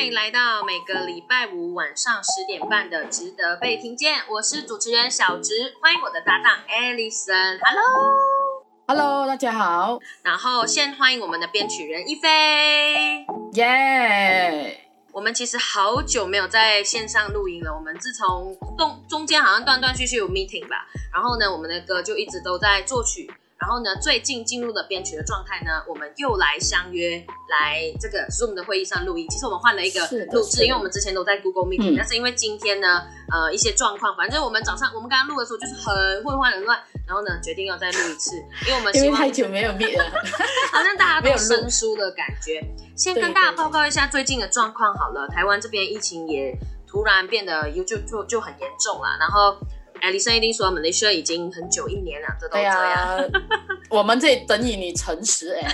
欢迎来到每个礼拜五晚上十点半的《值得被听见》，我是主持人小植，欢迎我的搭档 Alison，Hello，Hello，大家好。然后先欢迎我们的编曲人一菲，耶。我们其实好久没有在线上录音了，我们自从中中间好像断断续续有 meeting 吧，然后呢，我们的歌就一直都在作曲。然后呢，最近进入了编曲的状态呢，我们又来相约来这个 Zoom 的会议上录音。其实我们换了一个录制，因为我们之前都在 Google Meeting，但是因为今天呢，呃，一些状况，反正我们早上我们刚刚录的时候就是很混乱很乱，然后呢，决定要再录一次，因为我们希望太久没有 meet 了，好像大家都生疏的感觉。先跟大家报告一下最近的状况好了，台湾这边疫情也突然变得又就就就很严重了，然后。艾丽森一定说，我们的需已经很久一年了，这都这样。我们这里等你，你诚实哎。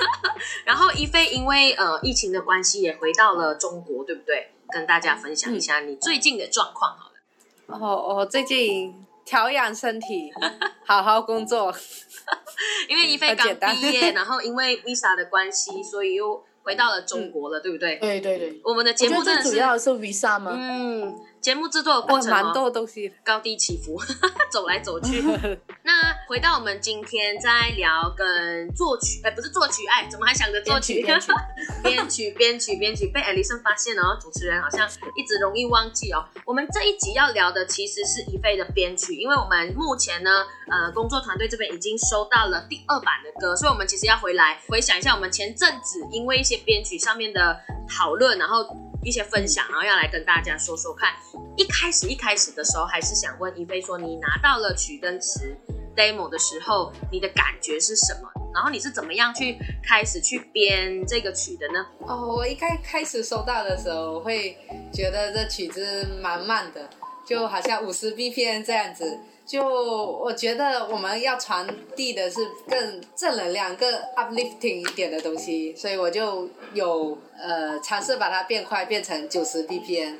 然后一菲因为呃疫情的关系也回到了中国，对不对？跟大家分享一下你最近的状况好了。哦，我最近调养身体，好好工作。因为一菲刚毕业，然后因为 visa 的关系，所以又回到了中国了，对不对？对对对。我们的节目真的是主要是 visa 吗？嗯。节目制作的过程蛮多东西，高低起伏，走来走去。那回到我们今天在聊跟作曲，哎，不是作曲，哎，怎么还想着作曲？编曲，编曲，编曲，编曲，被艾丽森发现了，主持人好像一直容易忘记哦。我们这一集要聊的其实是一菲的编曲，因为我们目前呢，呃，工作团队这边已经收到了第二版的歌，所以我们其实要回来回想一下我们前阵子因为一些编曲上面的讨论，然后。一些分享，然后要来跟大家说说看。一开始一开始的时候，还是想问一菲说，你拿到了曲跟词 demo 的时候，你的感觉是什么？然后你是怎么样去开始去编这个曲的呢？哦，我一开开始收到的时候，我会觉得这曲子蛮慢的，就好像五十 BPM 这样子。就我觉得我们要传递的是更正能量、更 uplifting 一点的东西，所以我就有呃尝试把它变快，变成九十 BPM。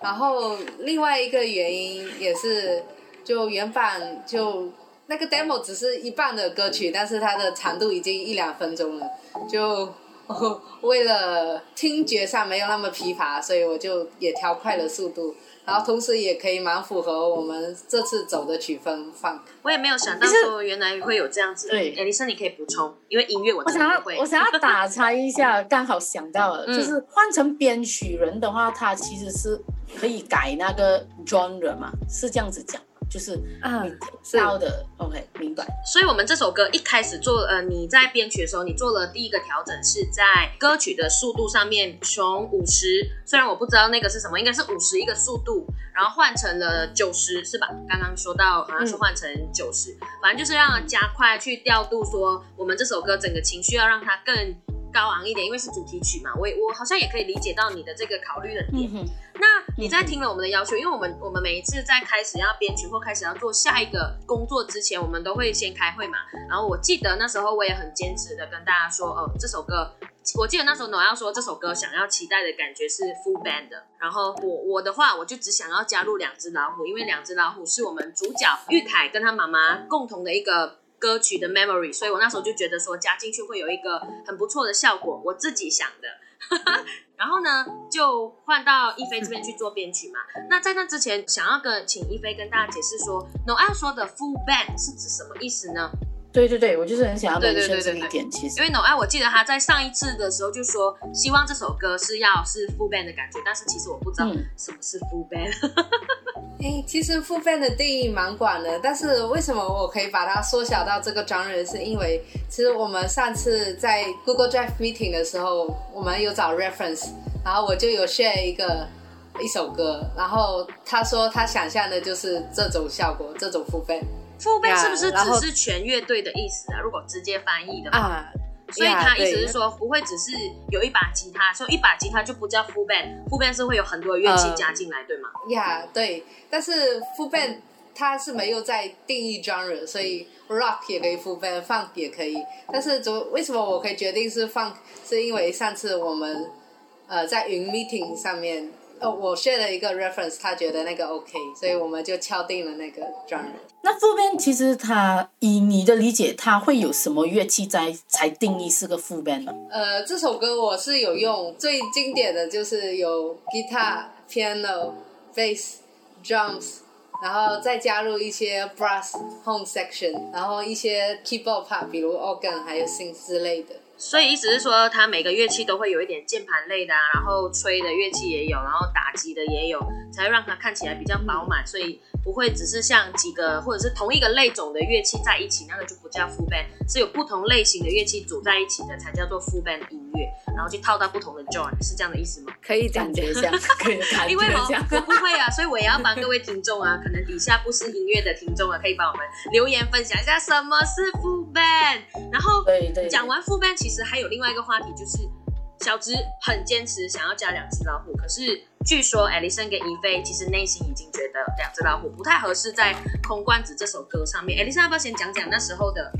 然后另外一个原因也是，就原版就那个 demo 只是一半的歌曲，但是它的长度已经一两分钟了，就哦 为了听觉上没有那么疲乏，所以我就也调快了速度。然后同时也可以蛮符合我们这次走的曲风放。我也没有想到说原来会有这样子。对，艾丽森你可以补充，因为音乐我我想要我想要打岔一下，刚好想到了，就是换成编曲人的话，他其实是可以改那个 genre 嘛，是这样子讲。就是嗯，高的，OK，明白。所以，我们这首歌一开始做，呃，你在编曲的时候，你做了第一个调整是在歌曲的速度上面，从五十，虽然我不知道那个是什么，应该是五十一个速度，然后换成了九十，是吧？刚刚说到好像是换成九十，反正就是让加快去调度，说我们这首歌整个情绪要让它更。高昂一点，因为是主题曲嘛，我我好像也可以理解到你的这个考虑的点。那你在听了我们的要求，因为我们我们每一次在开始要编曲或开始要做下一个工作之前，我们都会先开会嘛。然后我记得那时候我也很坚持的跟大家说，哦，这首歌，我记得那时候我要说这首歌想要期待的感觉是 full band 的。然后我我的话，我就只想要加入两只老虎，因为两只老虎是我们主角玉凯跟他妈妈共同的一个。歌曲的 memory，所以我那时候就觉得说加进去会有一个很不错的效果，我自己想的。然后呢，就换到一菲这边去做编曲嘛。那在那之前，想要跟请一菲跟大家解释说，Noel 说的 full band 是指什么意思呢？对对对，我就是很想要对深这一点。其实，因为 No I，我记得他在上一次的时候就说，希望这首歌是要是 full band 的感觉，但是其实我不知道什么是 full band。哎，其实 full band 的定义蛮广的，但是为什么我可以把它缩小到这个 genre？是因为其实我们上次在 Google Drive meeting 的时候，我们有找 reference，然后我就有 share 一个一首歌，然后他说他想象的就是这种效果，这种 full band。副贝是不是只是全乐队的意思啊？如果直接翻译的话，所以他意思是说不会只是有一把吉他，所以一把吉他就不叫 full band，full band 是会有很多乐器加进来，对吗？呀，对。但是 full band 它是没有在定义 genre，所以 rock 也可以 full band，funk 也可以。但是怎为什么我可以决定是 funk？是因为上次我们呃在云 meeting 上面呃，我 share 了一个 reference，他觉得那个 OK，所以我们就敲定了那个 genre。那副 band 其实它以你的理解，它会有什么乐器在才定义是个副 band 呢？呃，这首歌我是有用最经典的就是有 guitar、piano、bass、drums，然后再加入一些 brass、home section，然后一些 keyboard part，比如 organ 还有 synth 之类的。所以意思是说，它每个乐器都会有一点键盘类的，啊然后吹的乐器也有，然后打击的也有，才会让它看起来比较饱满。所以不会只是像几个或者是同一个类种的乐器在一起，那个就不叫 full band，是有不同类型的乐器组在一起的才叫做 full band 音乐，然后去套到不同的 joint，是这样的意思吗？可以感觉一下，可以感觉因为我我不会啊，所以我也要帮各位听众啊，可能底下不是音乐的听众啊，可以帮我们留言分享一下什么是 full band。然后讲完 full band。其实还有另外一个话题，就是小植很坚持想要加两只老虎，可是据说艾丽森跟伊菲其实内心已经觉得两只老虎不太合适在《空罐子》这首歌上面。艾丽森要不要先讲讲那时候的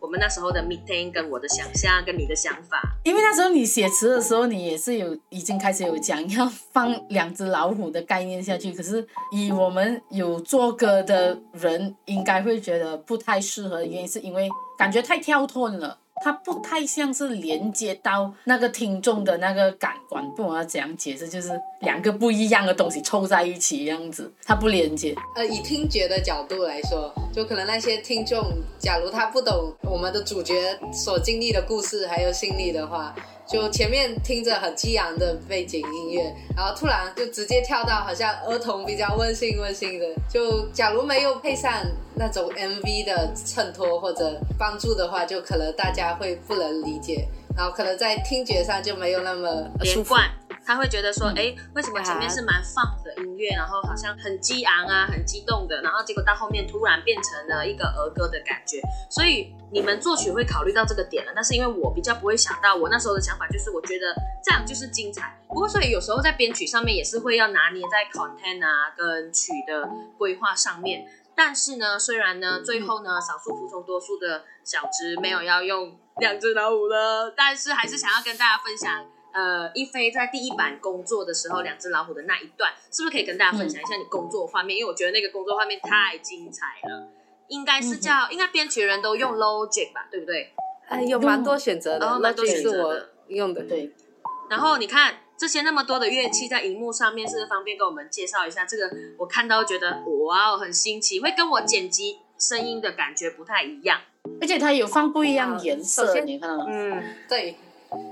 我们那时候的 meeting 跟我的想象跟你的想法？因为那时候你写词的时候，你也是有已经开始有讲要放两只老虎的概念下去，可是以我们有做歌的人应该会觉得不太适合的原因，是因为感觉太跳脱了。它不太像是连接到那个听众的那个感官，不管要怎样解释，就是两个不一样的东西凑在一起样子，它不连接。呃，以听觉的角度来说，就可能那些听众，假如他不懂我们的主角所经历的故事还有心理的话。就前面听着很激昂的背景音乐，然后突然就直接跳到好像儿童比较温馨温馨的。就假如没有配上那种 MV 的衬托或者帮助的话，就可能大家会不能理解，然后可能在听觉上就没有那么连贯。他会觉得说，哎，为什么前面是蛮放的音乐，然后好像很激昂啊，很激动的，然后结果到后面突然变成了一个儿歌的感觉。所以你们作曲会考虑到这个点了，但是因为我比较不会想到，我那时候的想法就是我觉得这样就是精彩。不过所以有时候在编曲上面也是会要拿捏在 content 啊跟曲的规划上面。但是呢，虽然呢最后呢少数服从多数的小只没有要用两只老虎了，但是还是想要跟大家分享。呃，一菲在第一版工作的时候，两只老虎的那一段，是不是可以跟大家分享一下你工作画面？因为我觉得那个工作画面太精彩了。应该是叫，应该编曲人都用 Logic 吧，对不对？哎，有蛮多选择的，蛮多选择的，用的对。然后你看这些那么多的乐器在荧幕上面，是不是方便跟我们介绍一下？这个我看到觉得哇哦，很新奇，会跟我剪辑声音的感觉不太一样。而且它有放不一样颜色，你看到吗？嗯，对。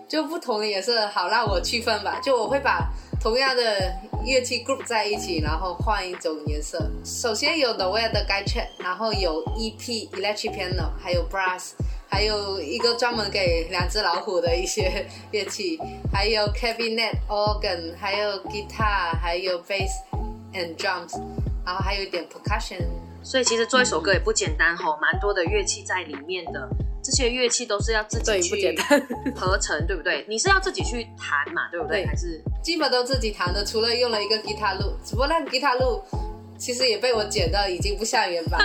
就不同的颜色，好让我区分吧。就我会把同样的乐器 group 在一起，然后换一种颜色。首先有 The Way 的 Guy Chat，然后有 EP Electric Piano，还有 Brass，还有一个专门给两只老虎的一些乐器，还有 Cabinet Organ，还有 Guitar，还有 Bass and Drums，然后还有一点 Percussion。所以其实做一首歌也不简单吼，蛮多的乐器在里面的。这些乐器都是要自己去合成，对不对？你是要自己去弹嘛，对不对？还是基本都自己弹的，除了用了一个吉他录，只不过那个吉他录其实也被我剪到已经不像原版。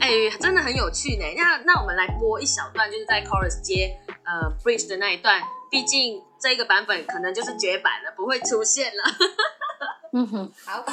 哎，真的很有趣呢。那那我们来播一小段，就是在 chorus 接呃 bridge 的那一段，毕竟这个版本可能就是绝版了，不会出现了。嗯哼，好。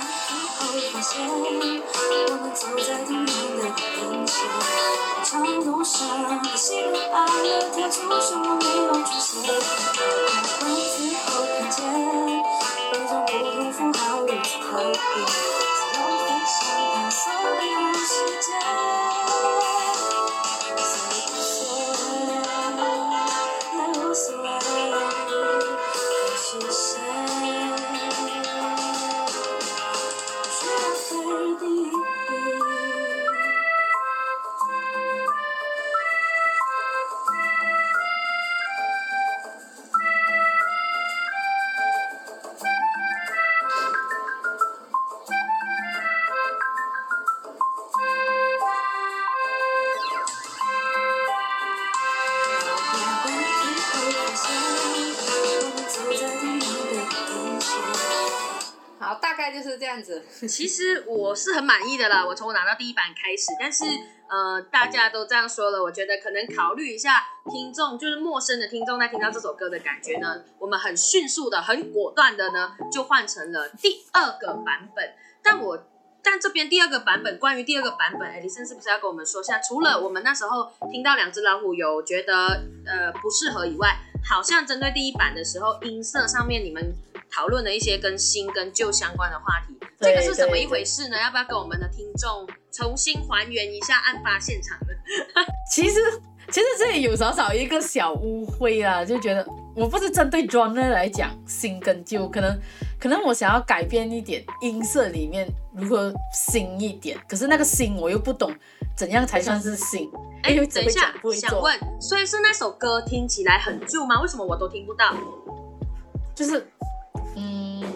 大概就是这样子。其实我是很满意的啦，我从我拿到第一版开始，但是呃，大家都这样说了，我觉得可能考虑一下听众，就是陌生的听众在听到这首歌的感觉呢，我们很迅速的、很果断的呢，就换成了第二个版本。但我但这边第二个版本，关于第二个版本，艾迪森是不是要跟我们说一下？除了我们那时候听到两只老虎有觉得呃不适合以外，好像针对第一版的时候，音色上面你们讨论了一些跟新跟旧相关的话题，这个是怎么一回事呢？要不要跟我们的听众？重新还原一下案发现场呢。其实，其实这里有少少一个小误会啊，就觉得我不是针对 genre 来讲新跟旧，可能可能我想要改变一点音色里面如何新一点，可是那个新我又不懂怎样才算是新。哎，等一下，想问，所以是那首歌听起来很旧吗？为什么我都听不到？就是，嗯。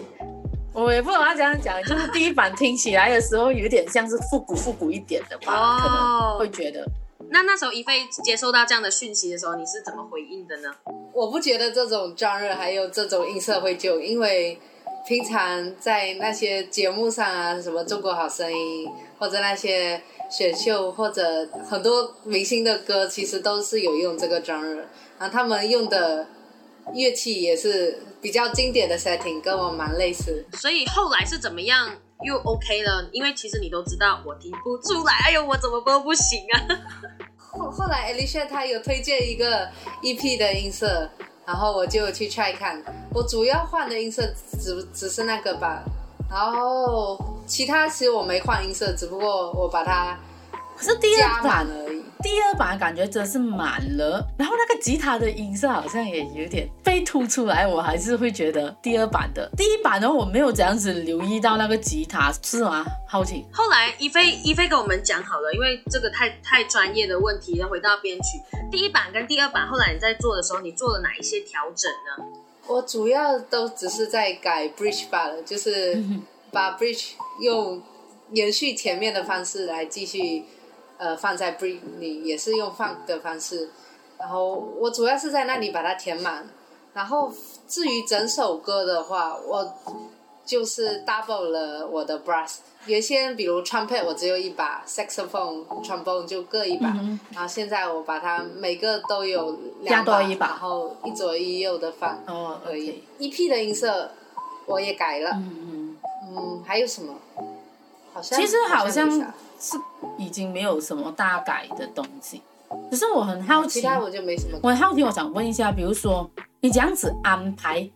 我也不懂他怎样讲，就是第一版听起来的时候有点像是复古复古一点的吧，可能会觉得。那那时候一菲接收到这样的讯息的时候，你是怎么回应的呢？我不觉得这种 genre 还有这种音色会旧，因为平常在那些节目上啊，什么中国好声音或者那些选秀或者很多明星的歌，其实都是有用这个 genre，然后他们用的。乐器也是比较经典的 setting，跟我蛮类似。所以后来是怎么样又 OK 了？因为其实你都知道我听不出来，哎呦，我怎么都不行啊。后后来 Alicia 她有推荐一个 EP 的音色，然后我就去 try 看。我主要换的音色只只是那个吧，然后其他其实我没换音色，只不过我把它是第二版而已。第二版感觉真是满了，然后那个吉他的音色好像也有点被突出来，我还是会觉得第二版的。第一版的我没有这样子留意到那个吉他，是吗？好奇。后来一菲一菲跟我们讲好了，因为这个太太专业的问题，要回到编曲。第一版跟第二版，后来你在做的时候，你做了哪一些调整呢？我主要都只是在改 bridge 罢了，就是 把 bridge 用延续前面的方式来继续。呃，放在 bridge 里也是用放的方式，然后我主要是在那里把它填满，然后至于整首歌的话，我就是 double 了我的 brass，原先比如 trumpet 我只有一把，saxophone、trombone 就各一把，然后现在我把它每个都有两把，然后一左一右的放，哦，可以。EP 的音色我也改了，嗯嗯，嗯，还有什么？好像其实好像。是已经没有什么大改的东西，只是我很好奇，其他我就没什么。我很好奇，我想问一下，比如说你这样子安排，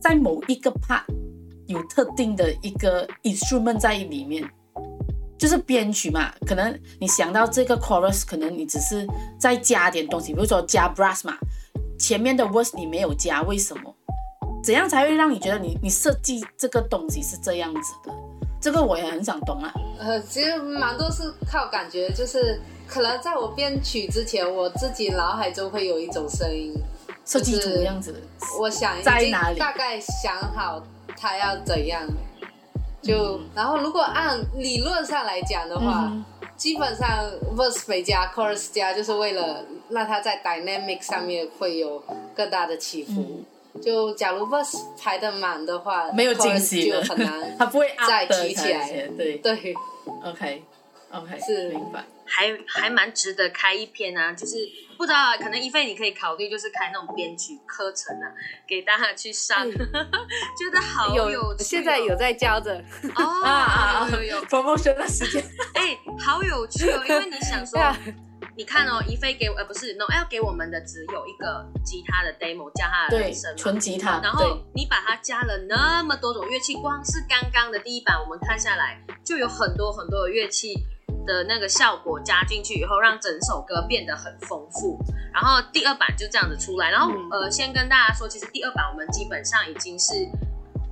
在某一个 part 有特定的一个 instrument 在里面，就是编曲嘛？可能你想到这个 chorus，可能你只是再加点东西，比如说加 brass 嘛，前面的 verse 你没有加，为什么？怎样才会让你觉得你你设计这个东西是这样子的？这个我也很想懂啊。呃，其实蛮多是靠感觉，就是可能在我编曲之前，我自己脑海中会有一种声音，设计图样子。我想在哪里？大概想好它要怎样，就然后如果按理论上来讲的话，基本上 verse 加 chorus 加，就是为了让它在 dynamic 上面会有更大的起伏。就假如 verse 排的满的话，没有惊喜就很难，它不会再提起来。对对，OK，OK，是明白。还还蛮值得开一篇啊，就是不知道可能一菲你可以考虑，就是开那种编曲课程啊，给大家去上，觉得好有趣。现在有在教着哦，啊有有有，promotion 的时间，哎，好有趣哦，因为你想说。你看哦，一菲给呃不是 Noel 给我们的只有一个吉他的 demo 加他的人声，纯吉他。然后你把它加了那么多种乐器，光是刚刚的第一版我们看下来，就有很多很多的乐器的那个效果加进去以后，让整首歌变得很丰富。然后第二版就这样子出来。然后呃，先跟大家说，其实第二版我们基本上已经是。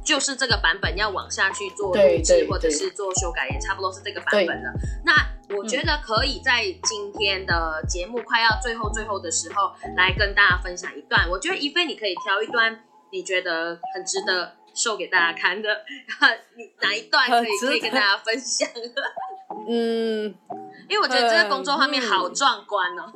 就是这个版本要往下去做录制或者是做修改，也差不多是这个版本了。那我觉得可以在今天的节目快要最后最后的时候，来跟大家分享一段。我觉得一菲你可以挑一段你觉得很值得秀给大家看的，你哪一段可以可以跟大家分享？嗯，因为我觉得这个工作画面好壮观哦。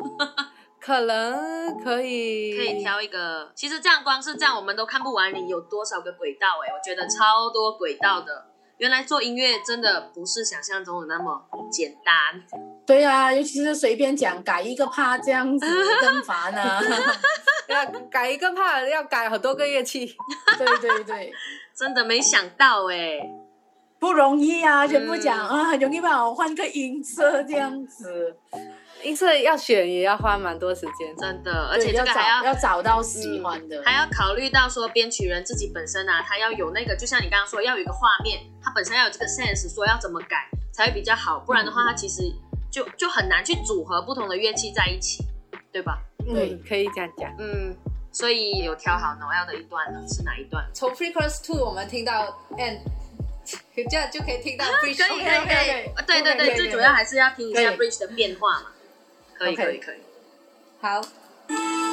可能可以，可以挑一个。其实这样光是这样，我们都看不完。你有多少个轨道？哎，我觉得超多轨道的。原来做音乐真的不是想象中的那么简单。对啊，尤其是随便讲改一个帕这样子 更烦啊。要改一个帕要改很多个乐器。对对对，真的没想到哎，不容易啊！全部讲啊，很容易吧我换个音色这样子。音色要选也要花蛮多时间，真的，而且这个还要要找到喜欢的，还要考虑到说编曲人自己本身啊，他要有那个，就像你刚刚说，要有一个画面，他本身要有这个 sense，说要怎么改才会比较好，不然的话，他其实就就很难去组合不同的乐器在一起，对吧？对，可以这样讲。嗯，所以有挑好 Noel 的一段呢，是哪一段？从 Frequency Two 我们听到 End，这样就可以听到 Bridge。可以可以可以，对对对，最主要还是要听一下 Bridge 的变化嘛。可以可以可以，好。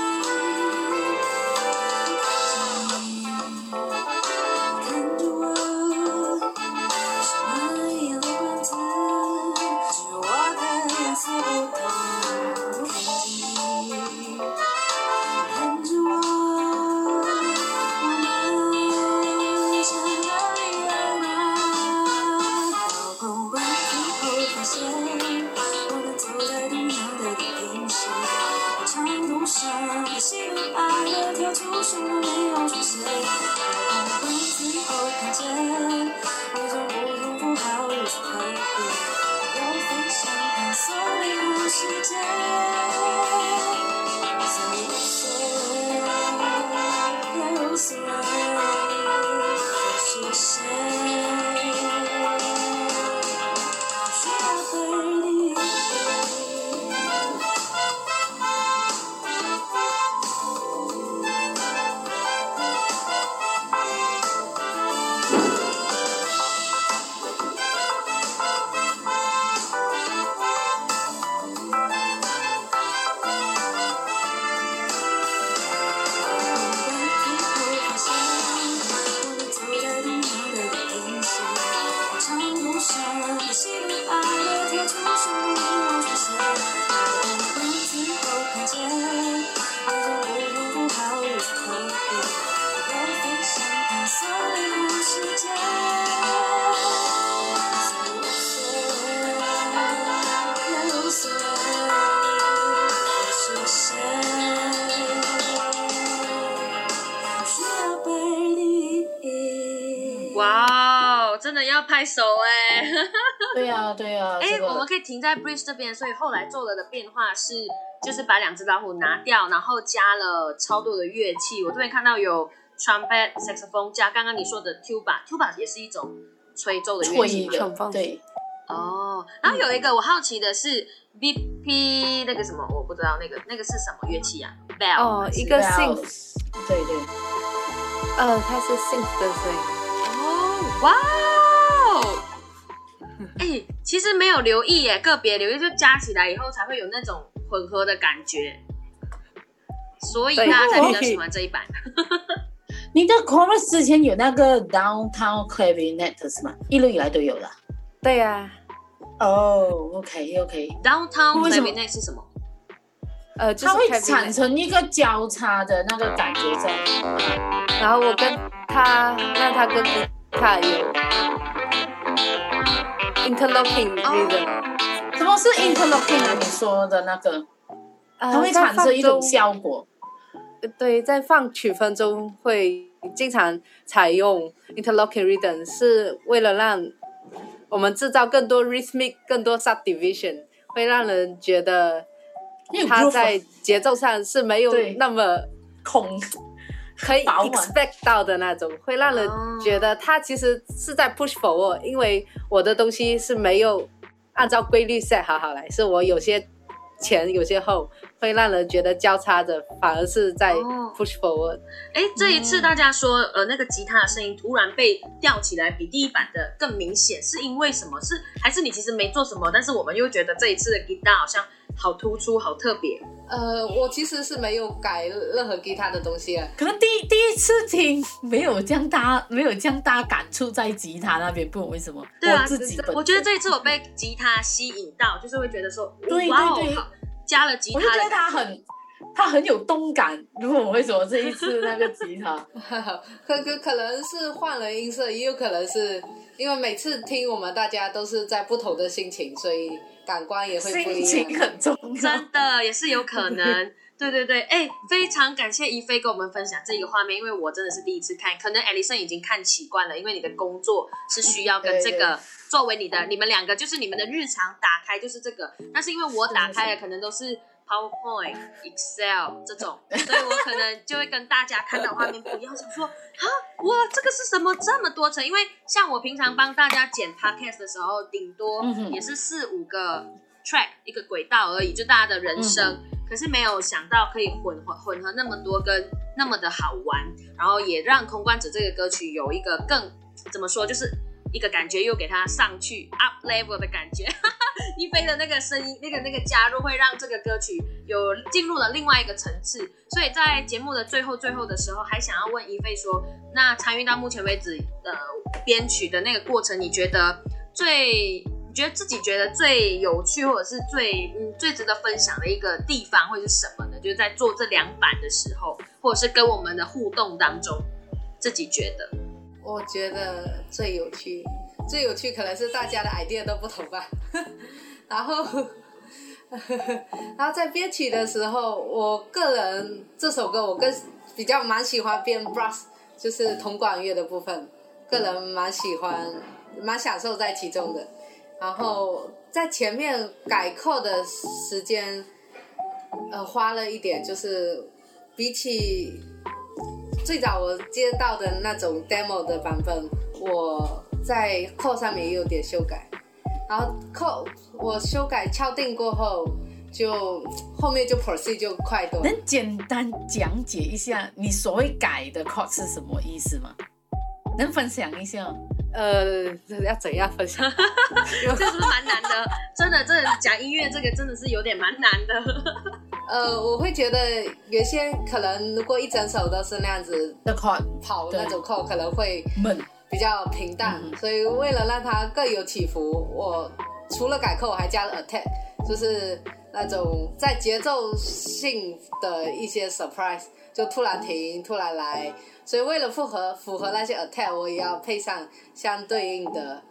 喜怒哀乐跳出漩涡，你要出现。如果有后我看见你，从不图美好日出海里，我飞向探索迷雾世界。拍手哎，对呀对呀，哎，我们可以停在 bridge 这边，所以后来做了的变化是，就是把两只老虎拿掉，然后加了超多的乐器。我这边看到有 trumpet、saxophone，加刚刚你说的 tuba，tuba 也是一种吹奏的乐器 对。哦，然后有一个我好奇的是 bp 那个什么，我不知道那个那个是什么乐器啊？bell 哦，一个 synth，对对，呃，它是 synth 的声音。哦，哇。哎，其实没有留意耶，个别留意就加起来以后才会有那种混合的感觉，所以大家才比较喜欢这一版。你的 chorus 之前有那个 downtown clavinet 是吗？一路以来都有的。对呀。哦，OK OK。downtown clavinet 是什么？呃，它会产生一个交叉的那个感觉在。然后我跟他，那他跟他有。Interlocking rhythm，什么是 interlocking 啊？你说的那个，它会产生一种效果。对，在放曲风中会经常采用 interlocking rhythm，是为了让我们制造更多 rhythmic、更多 subdivision，会让人觉得它在节奏上是没有那么空。可以 expect 到的那种，会让人觉得他其实是在 push forward，因为我的东西是没有按照规律 set 好好来，是我有些前有些后，会让人觉得交叉着，反而是在 push forward。哎，这一次大家说，呃，那个吉他的声音突然被吊起来，比第一版的更明显，是因为什么？是还是你其实没做什么，但是我们又觉得这一次的吉他好像。好突出，好特别。呃，我其实是没有改任何吉他的东西啊。可能第第一次听没有这样大，没有这样大感触在吉他那边，不懂为什么。对啊，自己我觉得这一次我被吉他吸引到，就是会觉得说，对对对，加了吉他，我就觉得他很，他很有动感。如果我为什么这一次那个吉他，可可可能是换了音色，也有可能是。因为每次听我们大家都是在不同的心情，所以感官也会不一样。心情很重要，真的也是有可能。对对对，哎，非常感谢一菲跟我们分享这个画面，因为我真的是第一次看，可能艾丽森已经看习惯了，因为你的工作是需要跟这个作为你的，你们两个就是你们的日常打开就是这个，但是因为我打开的可能都是 PowerPoint、Excel 这种，所以我可能就会跟大家看到画面不一样，想说啊，哇，这个是什么这么多层？因为像我平常帮大家剪 Podcast 的时候，顶多也是四五个 track 一个轨道而已，就大家的人生。可是没有想到可以混混混合那么多，跟那么的好玩，然后也让空罐子这个歌曲有一个更怎么说，就是一个感觉又给它上去 up level 的感觉。一菲的那个声音，那个那个加入会让这个歌曲有进入了另外一个层次。所以在节目的最后最后的时候，还想要问一菲说，那参与到目前为止的编曲的那个过程，你觉得最？觉得自己觉得最有趣，或者是最嗯最值得分享的一个地方，会是什么呢？就是在做这两版的时候，或者是跟我们的互动当中，自己觉得。我觉得最有趣，最有趣可能是大家的 idea 都不同吧。然后，然后在编曲的时候，我个人这首歌我更比较蛮喜欢编 brass，就是铜管乐的部分，个人蛮喜欢，蛮享受在其中的。然后在前面改扣的时间，呃，花了一点，就是比起最早我接到的那种 demo 的版本，我在扣上面也有点修改。然后扣我修改敲定过后，就后面就 proceed 就快多。能简单讲解一下你所谓改的 code 是什么意思吗？能分享一下？呃，要怎样分享？这是不是蛮难的？真的，真的讲音乐这个真的是有点蛮难的。呃，我会觉得原先可能如果一整首都是那样子的 chord 跑那种 chord 可能会闷，比较平淡。所以为了让它更有起伏，我除了改 chord 我还加了 attack，就是那种在节奏性的一些 surprise，就突然停，突然来。所以为了符合符合那些 attack，我也要配上相对应的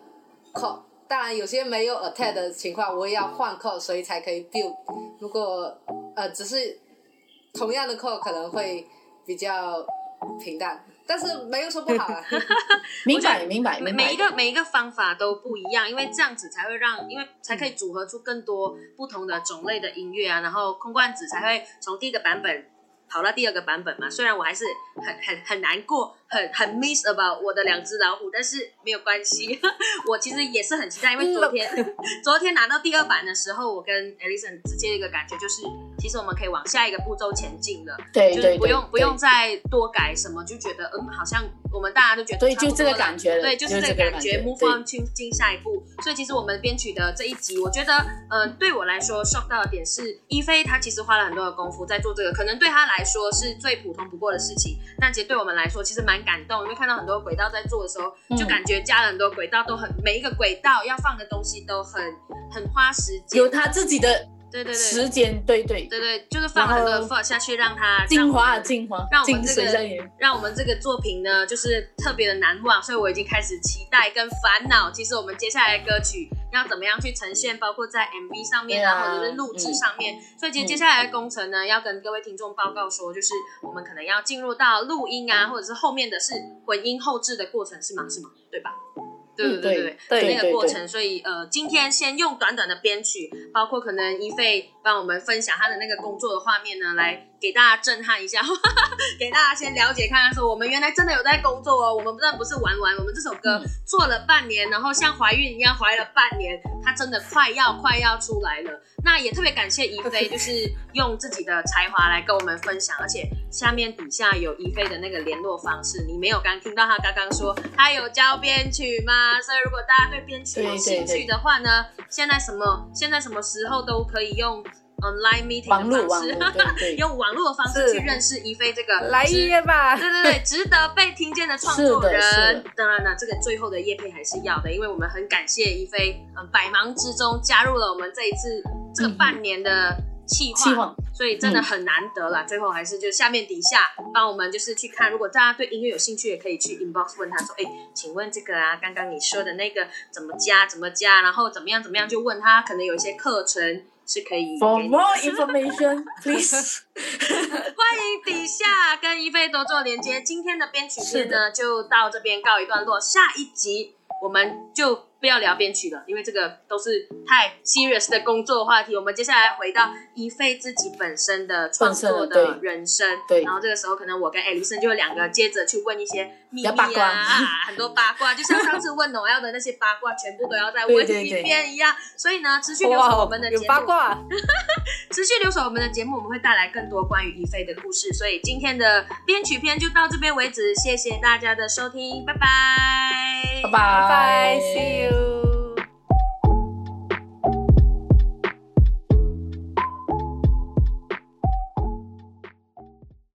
，call。当然有些没有 attack 的情况，我也要换 call，所以才可以 build。如果呃只是同样的 call，可能会比较平淡，但是没有说不好啊。明白明白，每每一个每一个方法都不一样，因为这样子才会让，因为才可以组合出更多不同的种类的音乐啊，然后空罐子才会从第一个版本。跑到第二个版本嘛，虽然我还是很很很难过，很很 miss about 我的两只老虎，但是没有关系，我其实也是很期待，因为昨天 昨天拿到第二版的时候，我跟 Alison 直接一个感觉就是，其实我们可以往下一个步骤前进了，对，就是不用不用再多改什么，就觉得嗯，好像我们大家都觉得对，就这个感觉，对，就是这个感觉，move on 去进下一步。所以其实我们编曲的这一集，我觉得，嗯，对我来说 shock 到的点是，一菲他其实花了很多的功夫在做这个，可能对他。来说是最普通不过的事情，但其实对我们来说其实蛮感动，因为看到很多轨道在做的时候，就感觉加了很多轨道都很每一个轨道要放的东西都很很花时间，有他自己的。对对对，时间对对对对，就是放很多放下去，让它精华精华，让我们这个让我们这个作品呢，就是特别的难忘，所以我已经开始期待跟烦恼。其实我们接下来的歌曲要怎么样去呈现，包括在 MV 上面啊，或者是录制上面。所以其实接下来的工程呢，要跟各位听众报告说，就是我们可能要进入到录音啊，或者是后面的是混音后置的过程，是吗？是吗？对吧？对对对对，那个过程，所以呃，今天先用短短的编曲，包括可能一菲帮我们分享他的那个工作的画面呢，来给大家震撼一下，给大家先了解看看，说我们原来真的有在工作哦，我们真的不是玩玩，我们这首歌做了半年，然后像怀孕一样怀了半年，它真的快要快要出来了。那也特别感谢怡菲，就是用自己的才华来跟我们分享，而且下面底下有怡菲的那个联络方式，你没有刚听到他刚刚说他有教编曲吗？所以如果大家对编曲有兴趣的话呢，现在什么现在什么时候都可以用 online meeting 的方式，用网络的方式去认识一菲这个来耶吧，对对对，值得被听见的创作人。当然了，这个最后的叶配还是要的，因为我们很感谢一菲，嗯，百忙之中加入了我们这一次。这个半年的企划，所以真的很难得了。最后还是就下面底下帮我们就是去看，如果大家对音乐有兴趣，也可以去 inbox 问他说，哎，请问这个啊，刚刚你说的那个怎么加怎么加，然后怎么样怎么样，就问他，可能有一些课程是可以。For more information, please. 欢迎底下跟一菲多做连接。今天的编曲篇呢，就到这边告一段落。下一集我们就。不要聊编曲了，因为这个都是太 serious 的工作话题。我们接下来回到一菲自己本身的创作的人生，对。然后这个时候，可能我跟艾丽森就有两个接着去问一些秘密啊，很多八卦，就像上次问农药的那些八卦，全部都要再问一遍一样。所以呢，持续留守我们的节目，八卦，持续留守我们的节目，我们会带来更多关于一菲的故事。所以今天的编曲篇就到这边为止，谢谢大家的收听，拜拜，拜拜，See you。you.